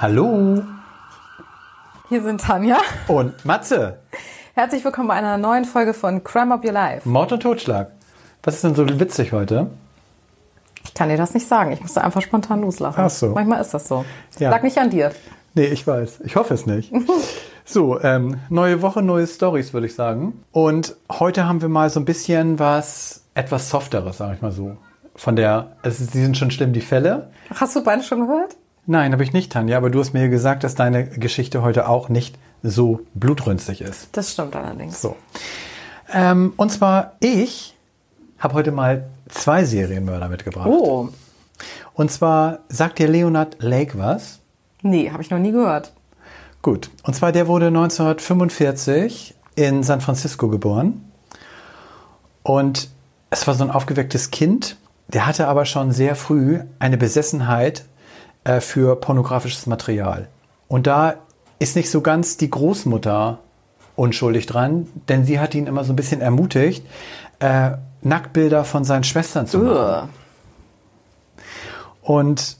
Hallo Hier sind Tanja. und Matze. Herzlich willkommen bei einer neuen Folge von Crime Up Your Life. Mord und Totschlag. Was ist denn so witzig heute? Ich kann dir das nicht sagen. Ich musste einfach spontan loslachen. Ach so. Manchmal ist das so. Ja. Lag nicht an dir. Nee, ich weiß. Ich hoffe es nicht. So, ähm, neue Woche, neue Stories, würde ich sagen. Und heute haben wir mal so ein bisschen was etwas softeres, sage ich mal so. Von der, also sie sind schon schlimm, die Fälle. Hast du beide schon gehört? Nein, habe ich nicht, Tanja, aber du hast mir gesagt, dass deine Geschichte heute auch nicht so blutrünstig ist. Das stimmt allerdings. So. Ähm, und zwar, ich habe heute mal zwei Serienmörder mitgebracht. Oh, Und zwar, sagt dir Leonard Lake was? nee, habe ich noch nie gehört. Gut. Und zwar, der wurde 1945 in San Francisco geboren. Und es war so ein aufgewecktes Kind. Der hatte aber schon sehr früh eine Besessenheit äh, für pornografisches Material. Und da ist nicht so ganz die Großmutter unschuldig dran, denn sie hat ihn immer so ein bisschen ermutigt, äh, Nacktbilder von seinen Schwestern zu machen. Ugh. Und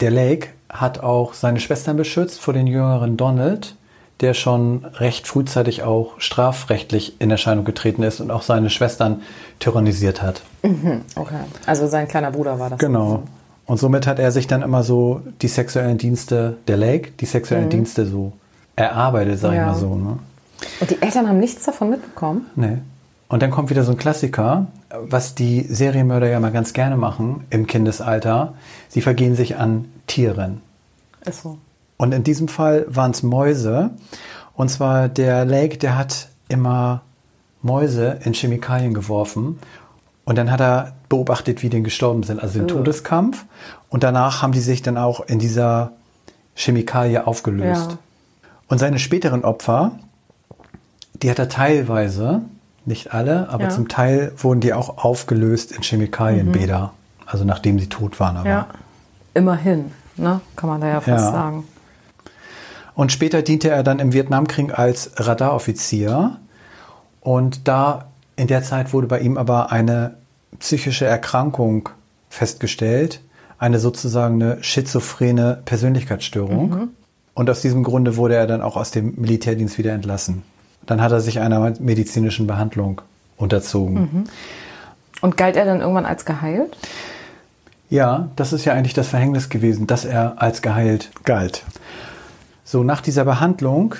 der Lake hat auch seine Schwestern beschützt vor den jüngeren Donald, der schon recht frühzeitig auch strafrechtlich in Erscheinung getreten ist und auch seine Schwestern tyrannisiert hat. Okay. Also sein kleiner Bruder war das. Genau. Und somit hat er sich dann immer so die sexuellen Dienste der Lake, die sexuellen Dienste so erarbeitet, sag ich Ja. mal so. Ne? Und die Eltern haben nichts davon mitbekommen? Nee. Und dann kommt wieder so ein Klassiker, was die Serienmörder ja mal ganz gerne machen im Kindesalter. Sie vergehen sich an Tieren. Ist so. Und in diesem Fall waren es Mäuse. Und zwar der Lake, der hat immer Mäuse in Chemikalien geworfen. Und dann hat er beobachtet, wie die gestorben sind, also den Oh. Todeskampf. Und danach haben die sich dann auch in dieser Chemikalie aufgelöst. Ja. Und seine späteren Opfer, die hat er teilweise, nicht alle, aber Ja. zum Teil wurden die auch aufgelöst in Chemikalienbäder. Also nachdem sie tot waren. Aber. Ja. Immerhin, ne? Kann man da ja fast Ja. sagen. Und später diente er dann im Vietnamkrieg als Radaroffizier. Und da in der Zeit wurde bei ihm aber eine psychische Erkrankung festgestellt, eine sozusagen eine schizophrene Persönlichkeitsstörung. Und aus diesem Grunde wurde er dann auch aus dem Militärdienst wieder entlassen. Dann hat er sich einer medizinischen Behandlung unterzogen. Und galt er dann irgendwann als geheilt? Ja, das ist ja eigentlich das Verhängnis gewesen, dass er als geheilt galt. So, nach dieser Behandlung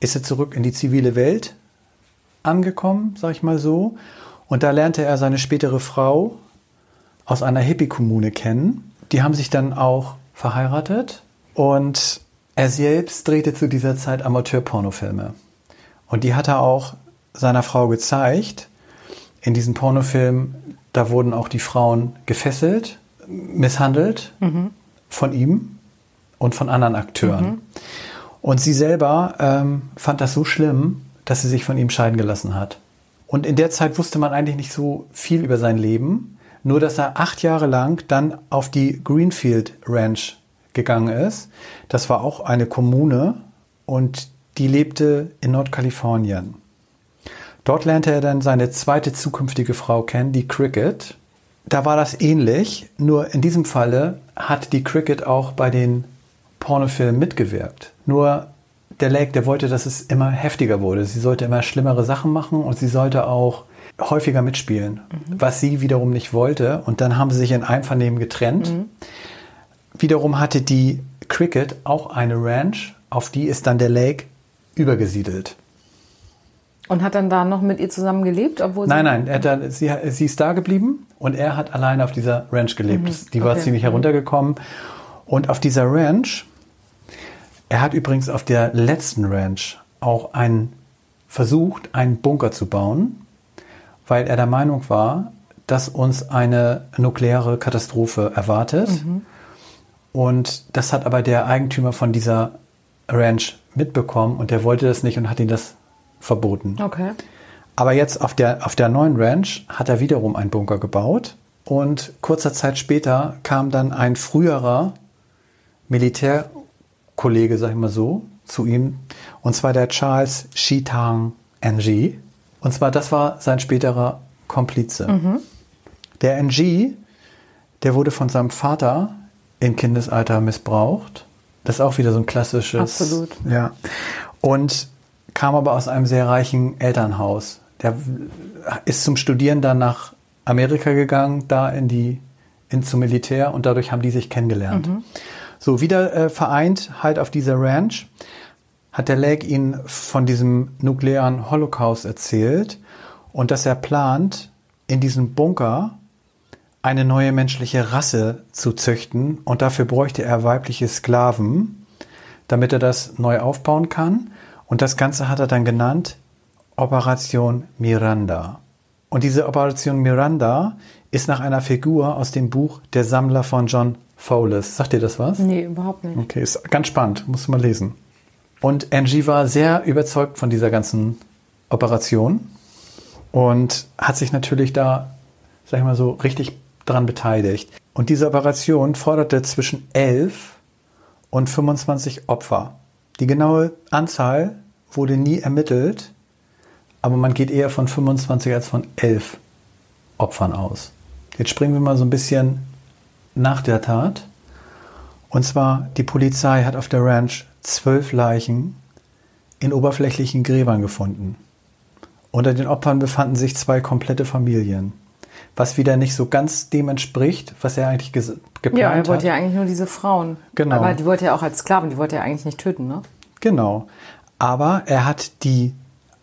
ist er zurück in die zivile Welt angekommen, sag ich mal so. Und da lernte er seine spätere Frau aus einer Hippie-Kommune kennen. Die haben sich dann auch verheiratet und er selbst drehte zu dieser Zeit Amateur-Pornofilme. Und die hat er auch seiner Frau gezeigt. In diesen Pornofilmen, da wurden auch die Frauen gefesselt, misshandelt von ihm und von anderen Akteuren. Und sie selber ähm, fand das so schlimm, dass sie sich von ihm scheiden gelassen hat. Und in der Zeit wusste man eigentlich nicht so viel über sein Leben, nur dass er acht Jahre lang dann auf die Greenfield Ranch gegangen ist. Das war auch eine Kommune und die lebte in Nordkalifornien. Dort lernte er dann seine zweite zukünftige Frau kennen, die Cricket. Da war das ähnlich, nur in diesem Falle hat die Cricket auch bei den Pornofilmen mitgewirkt. Nur der Lake, der wollte, dass es immer heftiger wurde. Sie sollte immer schlimmere Sachen machen und sie sollte auch häufiger mitspielen, was sie wiederum nicht wollte. Und dann haben sie sich in Einvernehmen getrennt. Wiederum hatte die Cricket auch eine Ranch, auf die ist dann der Lake übergesiedelt. Und hat dann da noch mit ihr zusammen gelebt, obwohl Nein, sie nein, hat dann, sie, sie ist da geblieben und er hat alleine auf dieser Ranch gelebt. Die war okay. ziemlich heruntergekommen. Und auf dieser Ranch, er hat übrigens auf der letzten Ranch auch einen versucht, einen Bunker zu bauen, weil er der Meinung war, dass uns eine nukleare Katastrophe erwartet. Und das hat aber der Eigentümer von dieser Ranch mitbekommen und der wollte das nicht und hat ihn das verboten. Okay. Aber jetzt auf der, auf der neuen Ranch hat er wiederum einen Bunker gebaut. Und kurzer Zeit später kam dann ein früherer Militärkollege, sag ich mal so, zu ihm. Und zwar der Charles Shitang NG. Und zwar, das war sein späterer Komplize. Der NG, der wurde von seinem Vater im Kindesalter missbraucht Das ist auch wieder so ein klassisches. Absolut. Ja. Und kam aber aus einem sehr reichen Elternhaus. Der ist zum Studieren dann nach Amerika gegangen, da in die in zum Militär und dadurch haben die sich kennengelernt. So wieder äh, vereint halt auf dieser Ranch hat der Lake ihnen von diesem nuklearen Holocaust erzählt und dass er plant, in diesem Bunker eine neue menschliche Rasse zu züchten und dafür bräuchte er weibliche Sklaven, damit er das neu aufbauen kann. Und das Ganze hat er dann genannt Operation Miranda. Und diese Operation Miranda ist nach einer Figur aus dem Buch Der Sammler von John Fowles. Sagt dir das was? Nee, überhaupt nicht. Okay, ist ganz spannend, musst du mal lesen. Und Angie war sehr überzeugt von dieser ganzen Operation und hat sich natürlich da, sag ich mal so, richtig dran beteiligt. Und diese Operation forderte zwischen 11 und 25 Opfer. Die genaue Anzahl wurde nie ermittelt, aber man geht eher von 25 als von 11 Opfern aus. Jetzt springen wir mal so ein bisschen nach der Tat. Und zwar, die Polizei hat auf der Ranch zwölf Leichen in oberflächlichen Gräbern gefunden. Unter den Opfern befanden sich zwei komplette Familien. Was wieder nicht so ganz dem entspricht, was er eigentlich geplant Ja, er hat. wollte ja eigentlich nur diese Frauen. Genau. Aber die wollte er auch als Sklaven, die wollte er eigentlich nicht töten, ne? Genau. Aber er hat die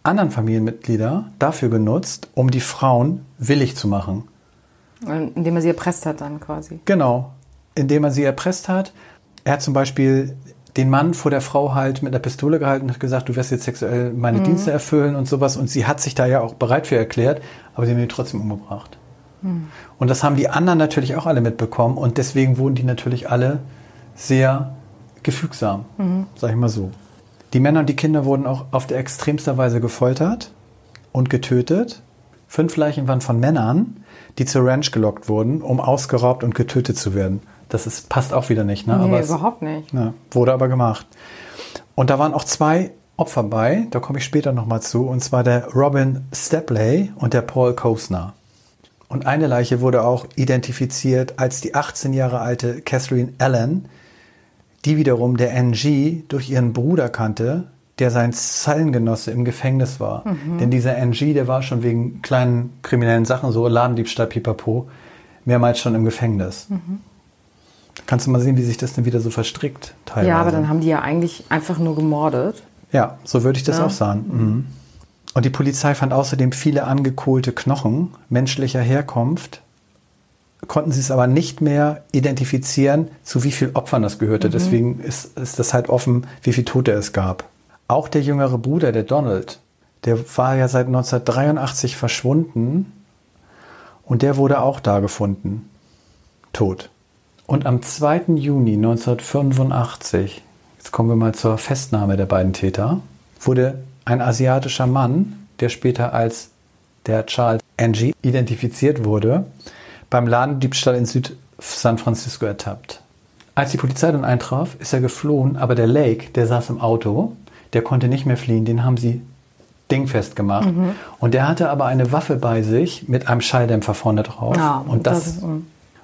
anderen Familienmitglieder dafür genutzt, um die Frauen willig zu machen. Indem er sie erpresst hat dann quasi. Genau. Indem er sie erpresst hat. Er hat zum Beispiel den Mann vor der Frau halt mit einer Pistole gehalten und hat gesagt, du wirst jetzt sexuell meine Dienste erfüllen und sowas. Und sie hat sich da ja auch bereit für erklärt, aber sie haben ihn trotzdem umgebracht. Und das haben die anderen natürlich auch alle mitbekommen und deswegen wurden die natürlich alle sehr gefügsam, sag ich mal so. Die Männer und die Kinder wurden auch auf der extremster Weise gefoltert und getötet. Fünf Leichen waren von Männern, die zur Ranch gelockt wurden, um ausgeraubt und getötet zu werden. Das ist, passt auch wieder nicht, ne? Nee, aber es, überhaupt nicht. ja, wurde aber gemacht. Und da waren auch zwei Opfer bei, da komme ich später nochmal zu, und zwar der Robin Stepley und der Paul Kosner. Und eine Leiche wurde auch identifiziert als die 18 Jahre alte Catherine Allen, die wiederum der NG durch ihren Bruder kannte, der sein Zellengenosse im Gefängnis war. Denn dieser NG, der war schon wegen kleinen kriminellen Sachen, so Ladendiebstahl, Pipapo, mehrmals schon im Gefängnis. Kannst du mal sehen, wie sich das dann wieder so verstrickt teilweise. Ja, aber dann haben die ja eigentlich einfach nur gemordet. Ja, so würde ich das Ja. auch sagen. Mhm. Und die Polizei fand außerdem viele angekohlte Knochen menschlicher Herkunft, konnten sie es aber nicht mehr identifizieren, zu wie vielen Opfern das gehörte. Deswegen ist, ist das halt offen, wie viele Tote es gab. Auch der jüngere Bruder, der Donald, der war ja seit 1983 verschwunden und der wurde auch da gefunden, tot. Und am 2. Juni 1985, jetzt kommen wir mal zur Festnahme der beiden Täter, wurde ein asiatischer Mann, der später als der Charles Angie identifiziert wurde, beim Ladendiebstahl in Süd-San Francisco ertappt. Als die Polizei dann eintraf, ist er geflohen, aber der Lake, der saß im Auto, der konnte nicht mehr fliehen, den haben sie dingfest gemacht. Und der hatte aber eine Waffe bei sich mit einem Schalldämpfer vorne drauf. Ja, und, das, das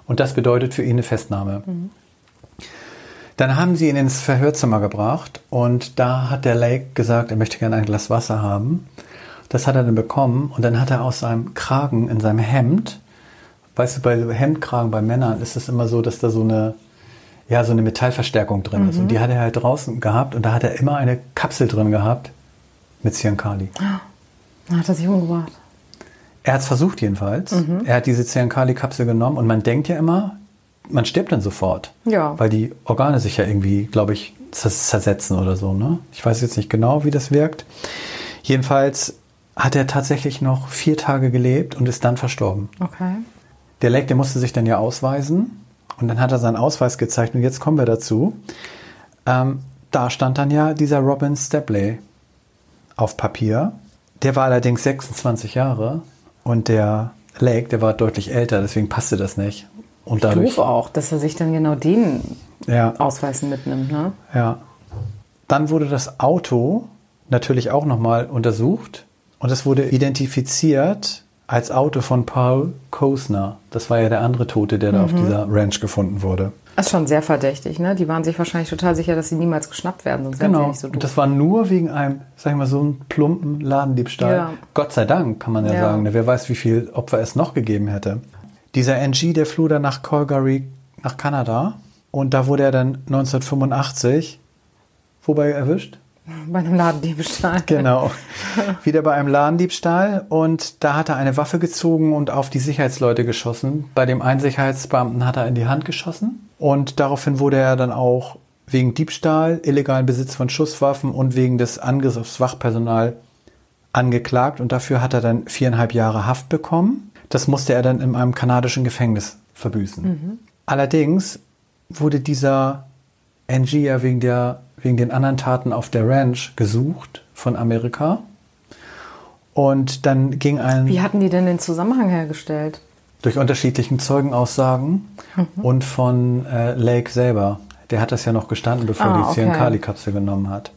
und das bedeutet für ihn eine Festnahme. Dann haben sie ihn ins Verhörzimmer gebracht und da hat der Lake gesagt, er möchte gerne ein Glas Wasser haben. Das hat er dann bekommen und dann hat er aus seinem Kragen in seinem Hemd, weißt du, bei Hemdkragen bei Männern ist es immer so, dass da so eine, ja, so eine Metallverstärkung drin ist. Und die hat er halt draußen gehabt und da hat er immer eine Kapsel drin gehabt mit Cyankali. Dann hat er sich umgebracht. Er hat es versucht jedenfalls. Er hat diese Cyankali-Kapsel genommen und man denkt ja immer, man stirbt dann sofort. Ja. Weil die Organe sich ja irgendwie, glaube ich, zers- zersetzen oder so. Ne? Ich weiß jetzt nicht genau, wie das wirkt. Jedenfalls hat er tatsächlich noch vier Tage gelebt und ist dann verstorben. Okay. Der Lake, der musste sich dann ja ausweisen und dann hat er seinen Ausweis gezeigt und jetzt kommen wir dazu. Ähm, da stand dann ja dieser Robin Stepley auf Papier. Der war allerdings 26 Jahre und der Lake, der war deutlich älter, deswegen passte das nicht. Und dadurch, Doof auch, dass er sich dann genau den ja, Ausweis mitnimmt, ne? ja. Dann wurde das Auto natürlich auch nochmal untersucht und es wurde identifiziert als Auto von Paul Kosner. Das war ja der andere Tote, der da auf dieser Ranch gefunden wurde. Das ist schon sehr verdächtig, ne? Die waren sich wahrscheinlich total sicher, dass sie niemals geschnappt werden, sonst wären sie Genau. nicht so und doof. das war nur wegen einem, sag ich mal, so einen plumpen Ladendiebstahl. Ja. Gott sei Dank, kann man ja, Ja. sagen. ne? Wer weiß, wie viel Opfer es noch gegeben hätte. Dieser NG, der floh dann nach Calgary, nach Kanada. Und da wurde er dann 1985, wobei erwischt? Bei einem Ladendiebstahl. Genau. Wieder bei einem Ladendiebstahl und da hat er eine Waffe gezogen und auf die Sicherheitsleute geschossen. Bei dem einen Sicherheitsbeamten hat er in die Hand geschossen und daraufhin wurde er dann auch wegen Diebstahl, illegalen Besitz von Schusswaffen und wegen des Angriffs aufs Wachpersonal angeklagt und dafür hat er dann viereinhalb Jahre Haft bekommen. Das musste er dann in einem kanadischen Gefängnis verbüßen. Allerdings wurde dieser NG ja wegen, der, wegen den anderen Taten auf der Ranch gesucht von Amerika. Und dann ging ein Wie hatten die denn den Zusammenhang hergestellt? durch unterschiedlichen Zeugenaussagen und von äh, Lake selber. Der hat das ja noch gestanden, bevor Ah, die okay. Cyan-Kali-Kapsel genommen hat.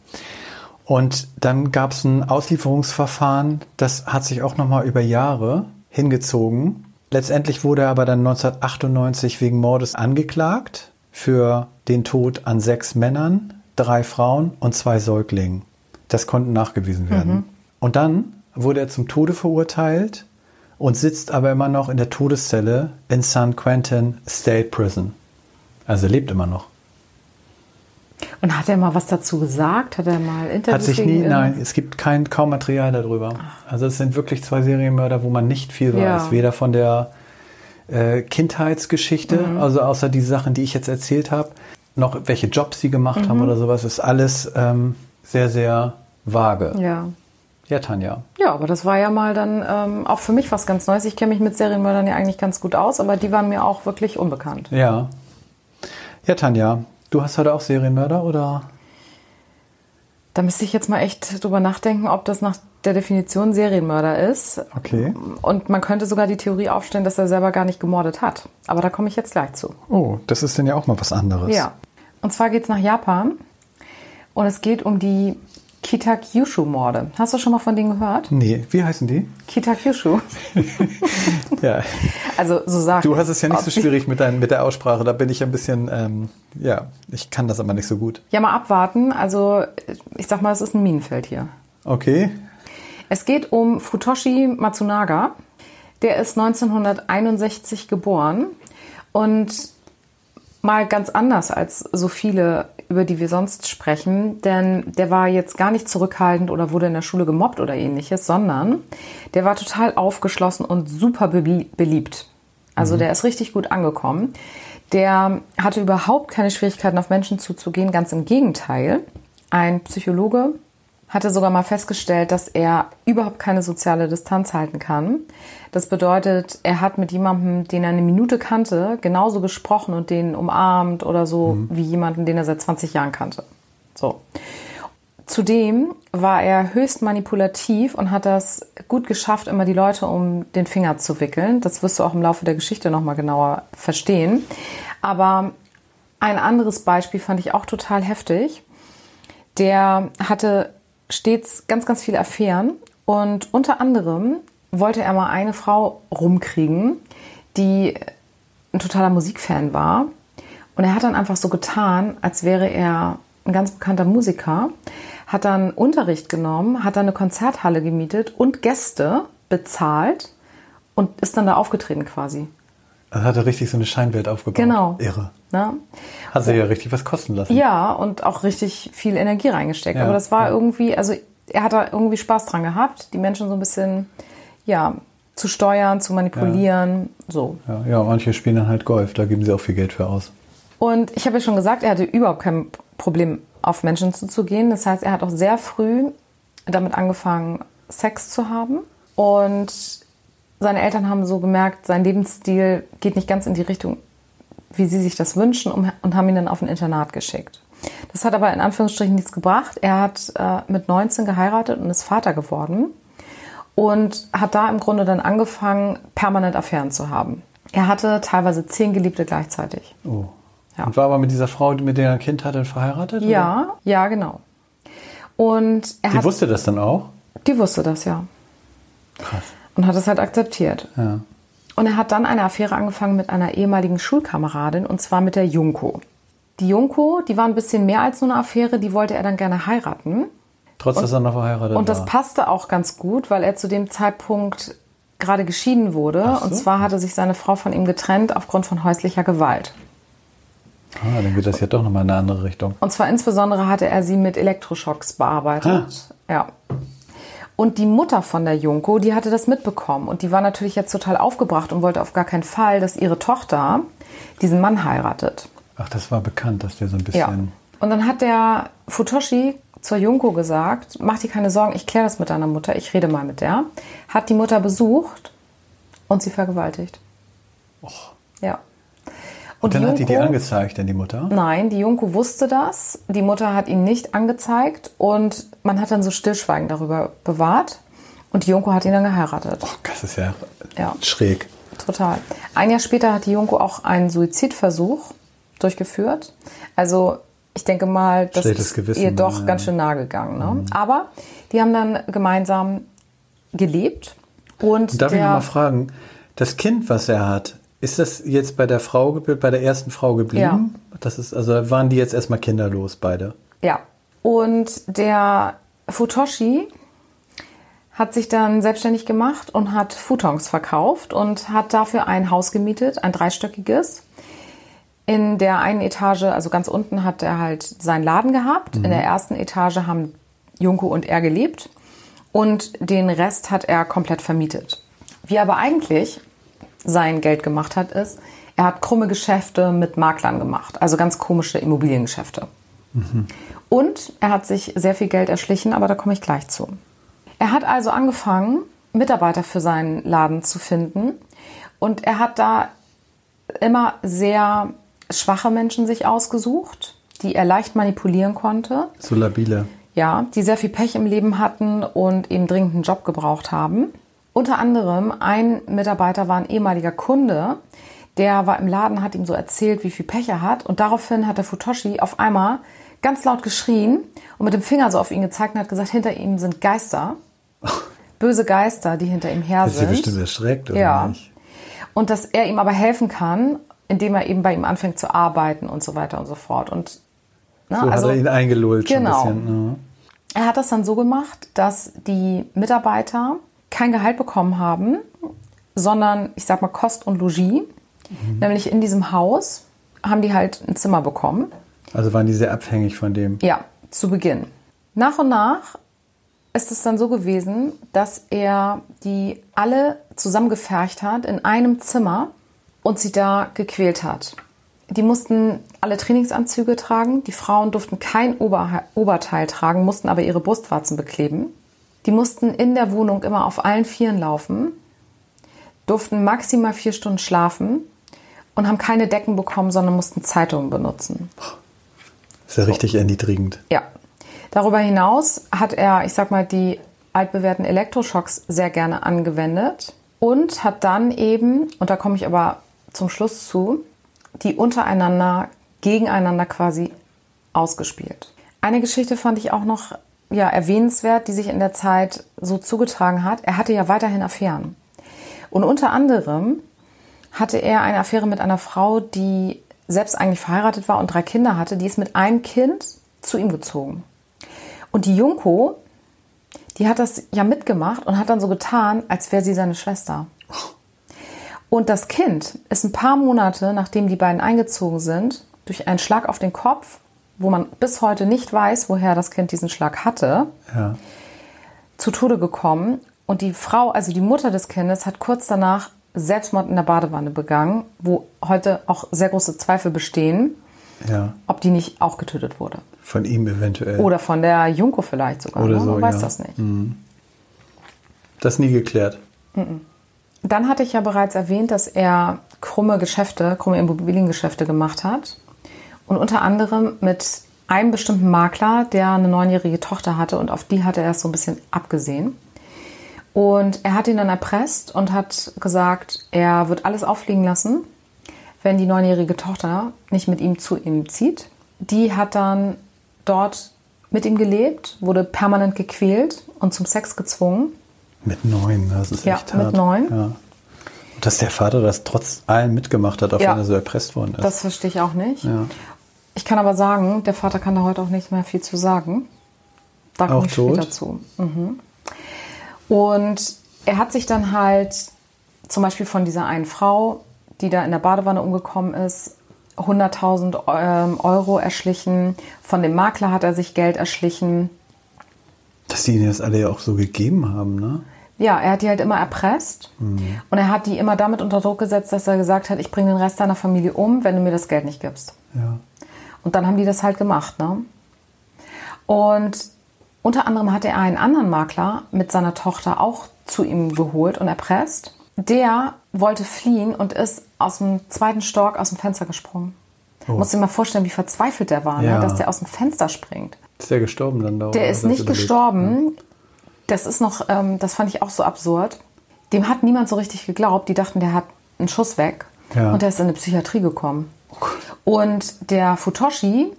Und dann gab es ein Auslieferungsverfahren, das hat sich auch nochmal über Jahre hingezogen. Letztendlich wurde er aber dann 1998 wegen Mordes angeklagt für den Tod an sechs Männern, drei Frauen und zwei Säuglingen. Das konnten nachgewiesen werden. Und dann wurde er zum Tode verurteilt und sitzt aber immer noch in der Todeszelle in San Quentin State Prison. Also er lebt immer noch. Und hat er mal was dazu gesagt? Hat er mal Interviews Hat sich nie, nein, es gibt kein, kaum Material darüber. Also es sind wirklich zwei Serienmörder, wo man nicht viel Ja. weiß. Weder von der äh, Kindheitsgeschichte, Mhm. also außer die Sachen, die ich jetzt erzählt habe, noch welche Jobs sie gemacht haben Mhm. oder sowas, ist alles ähm, sehr, sehr vage. Ja. Ja, Tanja. Ja, aber das war ja mal dann ähm, auch für mich was ganz Neues. Ich kenne mich mit Serienmördern ja eigentlich ganz gut aus, aber die waren mir auch wirklich unbekannt. Ja. Ja, Tanja, du hast heute auch Serienmörder oder? Da müsste ich jetzt mal echt drüber nachdenken, ob das nach der Definition Serienmörder ist. Okay. Und man könnte sogar die Theorie aufstellen, dass er selber gar nicht gemordet hat. Aber da komme ich jetzt gleich zu. Oh, das ist denn ja auch mal was anderes. Ja. Und zwar geht es nach Japan und es geht um die Kitakyushu-Morde. Hast du schon mal von denen gehört? Nee, wie heißen die? Kitakyushu. Ja. Also so sagt Du hast es ja nicht so schwierig mit, dein, mit der Aussprache. Da bin ich ein bisschen, ähm, ja, ich kann das aber nicht so gut. Ja, mal abwarten. Also ich sag mal, es ist ein Minenfeld hier. Okay. Es geht um Futoshi Matsunaga. Der ist 1961 geboren und mal ganz anders als so viele, über die wir sonst sprechen, denn der war jetzt gar nicht zurückhaltend oder wurde in der Schule gemobbt oder ähnliches, sondern der war total aufgeschlossen und super belie- beliebt. Also der ist richtig gut angekommen. Der hatte überhaupt keine Schwierigkeiten, auf Menschen zuzugehen, ganz im Gegenteil. Ein Psychologe hatte sogar mal festgestellt, dass er überhaupt keine soziale Distanz halten kann. Das bedeutet, er hat mit jemandem, den er eine Minute kannte, genauso gesprochen und den umarmt oder so wie jemanden, den er seit 20 Jahren kannte. So. Zudem war er höchst manipulativ und hat das gut geschafft, immer die Leute um den Finger zu wickeln. Das wirst du auch im Laufe der Geschichte nochmal genauer verstehen. Aber ein anderes Beispiel fand ich auch total heftig. Der hatte stets ganz, ganz viele Affären und unter anderem wollte er mal eine Frau rumkriegen, die ein totaler Musikfan war. Und er hat dann einfach so getan, als wäre er ein ganz bekannter Musiker, hat dann Unterricht genommen, hat dann eine Konzerthalle gemietet und Gäste bezahlt und ist dann da aufgetreten quasi. Also hat er richtig so eine Scheinwelt aufgebaut. Genau. Irre. Ne? Hat sie ja richtig was kosten lassen. Ja, und auch richtig viel Energie reingesteckt. Ja, Aber das war ja. irgendwie, also er hat da irgendwie Spaß dran gehabt, die Menschen so ein bisschen, ja, zu steuern, zu manipulieren, so. Ja, ja, manche spielen dann halt Golf, da geben sie auch viel Geld für aus. Und ich habe ja schon gesagt, er hatte überhaupt kein Problem, auf Menschen zuzugehen. Das heißt, er hat auch sehr früh damit angefangen, Sex zu haben. Und seine Eltern haben so gemerkt, sein Lebensstil geht nicht ganz in die Richtung, wie sie sich das wünschen, und haben ihn dann auf ein Internat geschickt. Das hat aber in Anführungsstrichen nichts gebracht. Er hat äh, mit 19 geheiratet und ist Vater geworden und hat da im Grunde dann angefangen, permanent Affären zu haben. Er hatte teilweise zehn Geliebte gleichzeitig. Oh. Ja. Und war aber mit dieser Frau, mit der er ein Kind hatte, verheiratet? oder? Ja, ja, genau. Und er Die hat, wusste das dann auch? die wusste das ja Krass. und hat es halt akzeptiert. Ja. Und er hat dann eine Affäre angefangen mit einer ehemaligen Schulkameradin und zwar mit der Junko. Die Junko, die war ein bisschen mehr als nur eine Affäre, die wollte er dann gerne heiraten. Trotz, dass er noch verheiratet Und das war. passte auch ganz gut, weil er zu dem Zeitpunkt gerade geschieden wurde. So. Und zwar hatte sich seine Frau von ihm getrennt aufgrund von häuslicher Gewalt. Ah, dann geht das ja doch nochmal in eine andere Richtung. Und zwar insbesondere hatte er sie mit Elektroschocks bearbeitet. Ja. Und die Mutter von der Junko, die hatte das mitbekommen. Und die war natürlich jetzt total aufgebracht und wollte auf gar keinen Fall, dass ihre Tochter diesen Mann heiratet. Ach, das war bekannt, dass der so ein Ja. bisschen. Und dann hat der Futoshi zur Junko gesagt, mach dir keine Sorgen, ich kläre das mit deiner Mutter, ich rede mal mit der. Hat die Mutter besucht und sie vergewaltigt. Ja. Und dann hat die die Junko- angezeigt, denn die Mutter. Nein, die Junko wusste das. Die Mutter hat ihn nicht angezeigt und man hat dann so Stillschweigen darüber bewahrt. Und die Junko hat ihn dann geheiratet. Oh, das ist ja, Ja. schräg. Total. Ein Jahr später hat die Junko auch einen Suizidversuch durchgeführt. Also ich denke mal, das ist Gewissen, ihr doch ja. ganz schön nahe gegangen. Ne? Aber die haben dann gemeinsam gelebt. Und Darf ich der, noch mal fragen, das Kind, was er hat, ist das jetzt bei der Frau geblieben, bei der ersten Frau geblieben? Das ist, also waren die jetzt erstmal kinderlos, beide? Ja. Und der Futoshi hat sich dann selbstständig gemacht und hat Futons verkauft und hat dafür ein Haus gemietet, ein dreistöckiges. In der einen Etage, also ganz unten, hat er halt seinen Laden gehabt. In der ersten Etage haben Junko und er gelebt. Und den Rest hat er komplett vermietet. Wie er aber eigentlich sein Geld gemacht hat, ist, er hat krumme Geschäfte mit Maklern gemacht. Also ganz komische Immobiliengeschäfte. Und er hat sich sehr viel Geld erschlichen, aber da komme ich gleich zu. Er hat also angefangen, Mitarbeiter für seinen Laden zu finden. Und er hat da immer sehr schwache Menschen sich ausgesucht, die er leicht manipulieren konnte. So labile. Ja, die sehr viel Pech im Leben hatten und eben dringend einen Job gebraucht haben. Unter anderem ein Mitarbeiter war ein ehemaliger Kunde, der war im Laden, hat ihm so erzählt, wie viel Pech er hat. Und daraufhin hat der Futoshi auf einmal ganz laut geschrien und mit dem Finger so auf ihn gezeigt und hat gesagt, hinter ihm sind Geister. Böse Geister, die hinter ihm her Ist sie sind. bestimmt erschreckt, oder Ja. nicht? Und dass er ihm aber helfen kann, indem er eben bei ihm anfängt zu arbeiten und so weiter und so fort. Und ne, So hat er ihn eingelullt genau. schon ein bisschen. ne? er hat das dann so gemacht, dass die Mitarbeiter kein Gehalt bekommen haben, sondern ich sag mal Kost und Logis. Nämlich in diesem Haus haben die halt ein Zimmer bekommen. Also waren die sehr abhängig von dem. Ja, zu Beginn. Nach und nach ist es dann so gewesen, dass er die alle zusammengefercht hat in einem Zimmer und sie da gequält hat. Die mussten alle Trainingsanzüge tragen. Die Frauen durften kein Ober Oberteil tragen, mussten aber ihre Brustwarzen bekleben. Die mussten in der Wohnung immer auf allen Vieren laufen, durften maximal vier Stunden schlafen und haben keine Decken bekommen, sondern mussten Zeitungen benutzen. Ist ja richtig erniedrigend. Ja. Darüber hinaus hat er, ich sag mal, die altbewährten Elektroschocks sehr gerne angewendet und hat dann eben, und da komme ich aber zum Schluss zu, die untereinander gegeneinander quasi ausgespielt. Eine Geschichte fand ich auch noch ja, erwähnenswert, die sich in der Zeit so zugetragen hat. Er hatte ja weiterhin Affären. Und unter anderem hatte er eine Affäre mit einer Frau, die selbst eigentlich verheiratet war und drei Kinder hatte. Die ist mit einem Kind zu ihm gezogen. Und die Junko, die hat das ja mitgemacht und hat dann so getan, als wäre sie seine Schwester. Und das Kind ist ein paar Monate, nachdem die beiden eingezogen sind, durch einen Schlag auf den Kopf, wo man bis heute nicht weiß, woher das Kind diesen Schlag hatte, Ja. zu Tode gekommen. Und die Frau, also die Mutter des Kindes, hat kurz danach Selbstmord in der Badewanne begangen, wo heute auch sehr große Zweifel bestehen, ja. ob die nicht auch getötet wurde. Von ihm eventuell. Oder von der Junko vielleicht sogar. Oder ne? so, Man weiß ja. das nicht. Das nie geklärt. Dann hatte ich ja bereits erwähnt, dass er krumme Geschäfte, krumme Immobiliengeschäfte gemacht hat. Und unter anderem mit einem bestimmten Makler, der eine neunjährige Tochter hatte und auf die hatte er es so ein bisschen abgesehen. Und er hat ihn dann erpresst und hat gesagt, er wird alles auffliegen lassen, wenn die neunjährige Tochter nicht mit ihm zu ihm zieht. Die hat dann dort mit ihm gelebt, wurde permanent gequält und zum Sex gezwungen. Mit neun, das ist Ja, echt mit hart. neun. Ja. Und Dass der Vater das trotz allem mitgemacht hat, auch Ja. wenn er so erpresst worden ist. Das verstehe ich auch nicht. ja. Ich kann aber sagen, der Vater kann da heute auch nicht mehr viel zu sagen. Da komme ich später tot? zu. Mhm. Und er hat sich dann halt zum Beispiel von dieser einen Frau, die da in der Badewanne umgekommen ist, 100.000 ähm, Euro erschlichen. Von dem Makler hat er sich Geld erschlichen. Dass die ihnen das alle ja auch so gegeben haben, ne? Ja, er hat die halt immer erpresst Mhm. und er hat die immer damit unter Druck gesetzt, dass er gesagt hat, ich bringe den Rest deiner Familie um, wenn du mir das Geld nicht gibst. Ja. Und dann haben die das halt gemacht. Ne? Und unter anderem hatte er einen anderen Makler mit seiner Tochter auch zu ihm geholt und erpresst. Der wollte fliehen und ist aus dem zweiten Stock aus dem Fenster gesprungen. Oh. Muss dir mal vorstellen, wie verzweifelt der war, Ja. ne? dass der aus dem Fenster springt. Ist der gestorben dann da? Der ist hat nicht gestorben. Das ist noch, ähm, das fand ich auch so absurd. Dem hat niemand so richtig geglaubt. Die dachten, der hat einen Schuss weg. Ja. Und der ist in eine Psychiatrie gekommen. Und der Futoshi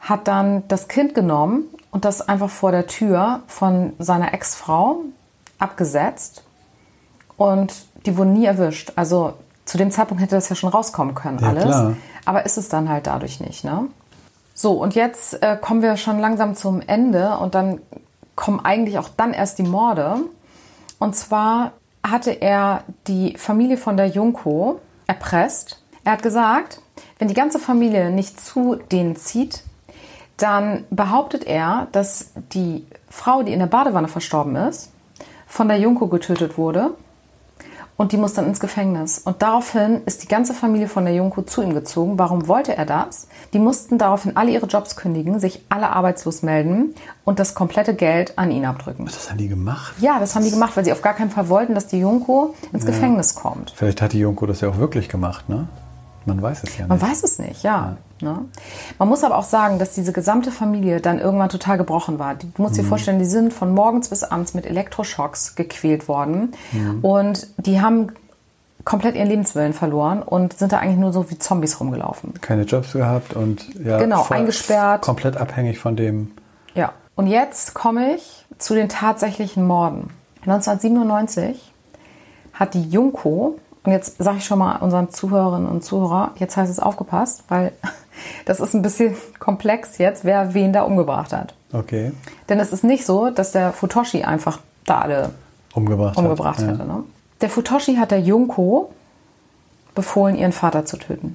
hat dann das Kind genommen und das einfach vor der Tür von seiner Ex-Frau abgesetzt. Und die wurden nie erwischt. Also zu dem Zeitpunkt hätte das ja schon rauskommen können, Ja, alles. klar. Aber ist es dann halt dadurch nicht, ne? So, und jetzt äh, kommen wir schon langsam zum Ende und dann kommen eigentlich auch dann erst die Morde. Und zwar hatte er die Familie von der Junko erpresst. Er hat gesagt, wenn die ganze Familie nicht zu denen zieht, dann behauptet er, dass die Frau, die in der Badewanne verstorben ist, von der Junko getötet wurde und die muss dann ins Gefängnis. Und daraufhin ist die ganze Familie von der Junko zu ihm gezogen. Warum wollte er das? Die mussten daraufhin alle ihre Jobs kündigen, sich alle arbeitslos melden und das komplette Geld an ihn abdrücken. Das haben die gemacht. Ja, das haben die gemacht, weil sie auf gar keinen Fall wollten, dass die Junko ins Gefängnis kommt. Vielleicht hat die Junko das ja auch wirklich gemacht, ne? Man weiß es ja Man nicht. weiß es nicht, ja. Ne? Man muss aber auch sagen, dass diese gesamte Familie dann irgendwann total gebrochen war. Du musst dir vorstellen, die sind von morgens bis abends mit Elektroschocks gequält worden und die haben komplett ihren Lebenswillen verloren und sind da eigentlich nur so wie Zombies rumgelaufen. Keine Jobs gehabt und ja, Genau, eingesperrt. Komplett abhängig von dem. Ja. Und jetzt komme ich zu den tatsächlichen Morden. 1997 hat die Junko, und jetzt sage ich schon mal unseren Zuhörerinnen und Zuhörer, jetzt heißt es aufgepasst, weil das ist ein bisschen komplex jetzt, wer wen da umgebracht hat. Okay. Denn es ist nicht so, dass der Futoshi einfach da alle Umgebracht, umgebracht hat. hätte. Ne? Der Futoshi hat der Junko befohlen, ihren Vater zu töten.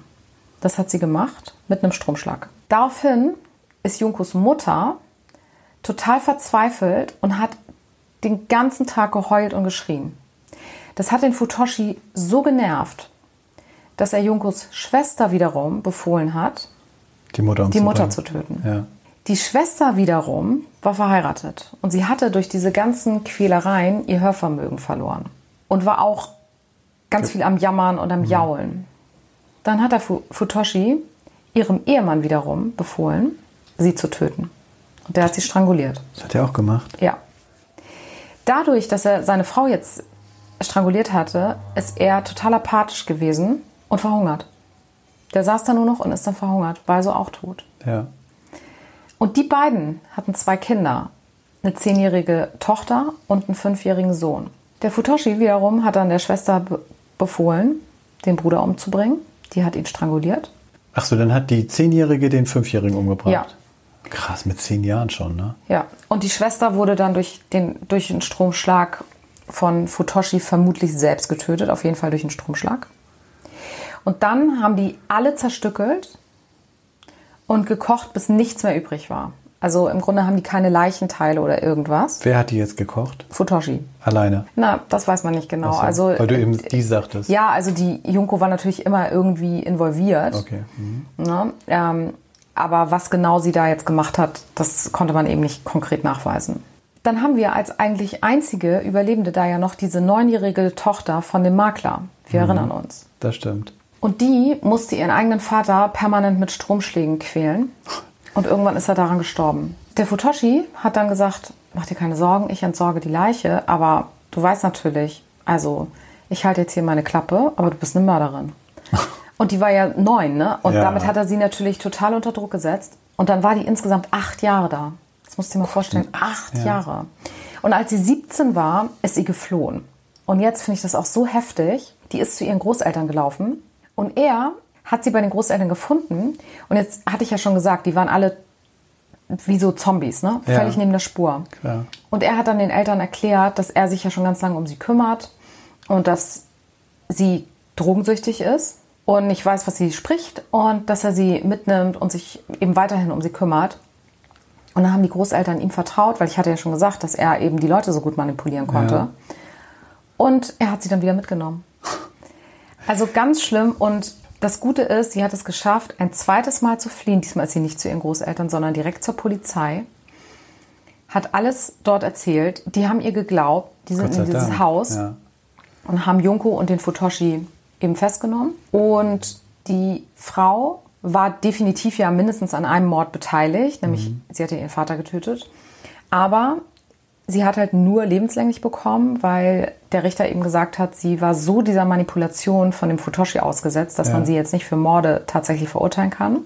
Das hat sie gemacht mit einem Stromschlag. Daraufhin ist Junkos Mutter total verzweifelt und hat den ganzen Tag geheult und geschrien. Das hat den Futoshi so genervt, dass er Junkos Schwester wiederum befohlen hat, Die Mutter, die Mutter umzubringen. zu töten. Ja. Die Schwester wiederum war verheiratet und sie hatte durch diese ganzen Quälereien ihr Hörvermögen verloren und war auch ganz viel am Jammern und am Jaulen. Dann hat der Fu- Futoshi ihrem Ehemann wiederum befohlen, sie zu töten. Und der hat sie stranguliert. Das hat er auch gemacht. Ja. Dadurch, dass er seine Frau jetzt stranguliert hatte, ist er total apathisch gewesen und verhungert. Der saß da nur noch und ist dann verhungert, war also auch tot. Ja. Und die beiden hatten zwei Kinder, eine zehnjährige Tochter und einen fünfjährigen Sohn. Der Futoshi wiederum hat dann der Schwester be befohlen, den Bruder umzubringen. Die hat ihn stranguliert. Ach so, dann hat die Zehnjährige den Fünfjährigen umgebracht. Ja. Krass, mit zehn Jahren schon, ne? Ja. Und die Schwester wurde dann durch den, durch den Stromschlag von Futoshi vermutlich selbst getötet, auf jeden Fall durch einen Stromschlag. Und dann haben die alle zerstückelt und gekocht, bis nichts mehr übrig war. Also im Grunde haben die keine Leichenteile oder irgendwas. Wer hat die jetzt gekocht? Futoshi. Alleine. Na, das weiß man nicht genau. So, Also weil du eben die sagtest. ja, also die Junko war natürlich immer irgendwie involviert. Okay. Mhm. Ne? Ähm, aber was genau sie da jetzt gemacht hat, das konnte man eben nicht konkret nachweisen. Dann haben wir als eigentlich einzige Überlebende da ja noch diese neunjährige Tochter von dem Makler. Wir erinnern uns. Das stimmt. Und die musste ihren eigenen Vater permanent mit Stromschlägen quälen. Und irgendwann ist er daran gestorben. Der Futoshi hat dann gesagt, mach dir keine Sorgen, ich entsorge die Leiche, aber du weißt natürlich, also ich halte jetzt hier meine Klappe, aber du bist eine Mörderin. Und die war ja neun, ne? Und Ja. damit hat er sie natürlich total unter Druck gesetzt. Und dann war die insgesamt acht Jahre da. Das musst du dir mal vorstellen. Acht ja. Jahre. Und als sie 17 war, ist sie geflohen. Und jetzt finde ich das auch so heftig. die ist zu ihren Großeltern gelaufen und er hat sie bei den Großeltern gefunden. Und jetzt hatte ich ja schon gesagt, die waren alle wie so Zombies, ne? Ja. Völlig neben der Spur. Klar. Und er hat dann den Eltern erklärt, dass er sich ja schon ganz lange um sie kümmert und dass sie drogensüchtig ist und nicht weiß, was sie spricht und dass er sie mitnimmt und sich eben weiterhin um sie kümmert. Und dann haben die Großeltern ihm vertraut, weil ich hatte ja schon gesagt, dass er eben die Leute so gut manipulieren konnte. Ja. Und er hat sie dann wieder mitgenommen. Also ganz schlimm. Und das Gute ist, sie hat es geschafft, ein zweites Mal zu fliehen. Diesmal ist sie nicht zu ihren Großeltern, sondern direkt zur Polizei. Hat alles dort erzählt. Die haben ihr geglaubt. Die sind in dieses Dank. Haus Ja. und haben Junko und den Futoshi eben festgenommen. Und die Frau war definitiv ja mindestens an einem Mord beteiligt, nämlich sie hatte ihren Vater getötet. Aber sie hat halt nur lebenslänglich bekommen, weil der Richter eben gesagt hat, sie war so dieser Manipulation von dem Futoshi ausgesetzt, dass Ja. man sie jetzt nicht für Morde tatsächlich verurteilen kann.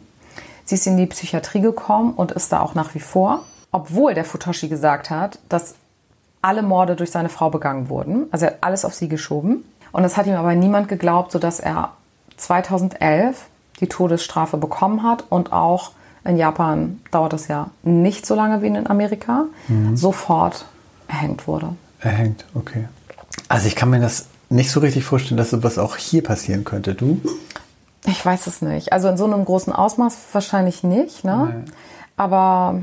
Sie ist in die Psychiatrie gekommen und ist da auch nach wie vor, obwohl der Futoshi gesagt hat, dass alle Morde durch seine Frau begangen wurden. Also er hat alles auf sie geschoben. Und das hat ihm aber niemand geglaubt, sodass er 2011 die Todesstrafe bekommen hat und auch in Japan dauert das ja nicht so lange wie in Amerika, sofort erhängt wurde. Erhängt, okay. Also ich kann mir das nicht so richtig vorstellen, dass sowas auch hier passieren könnte. Du? Ich weiß es nicht. Also in so einem großen Ausmaß wahrscheinlich nicht, ne? Aber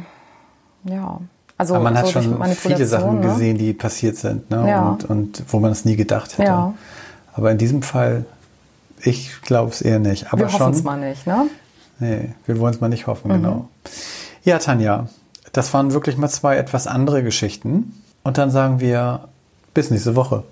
ja. Also Aber man hat so durch schon viele Sachen ne? gesehen, die passiert sind ne? Ja. und, und wo man es nie gedacht hätte. Ja. Aber in diesem Fall, ich glaube es eher nicht. Aber Wir hoffen es mal nicht, ne? Nee, wir wollen es mal nicht Mhm. hoffen, genau. Ja, Tanja, das waren wirklich mal zwei etwas andere Geschichten. Und dann sagen wir bis nächste Woche.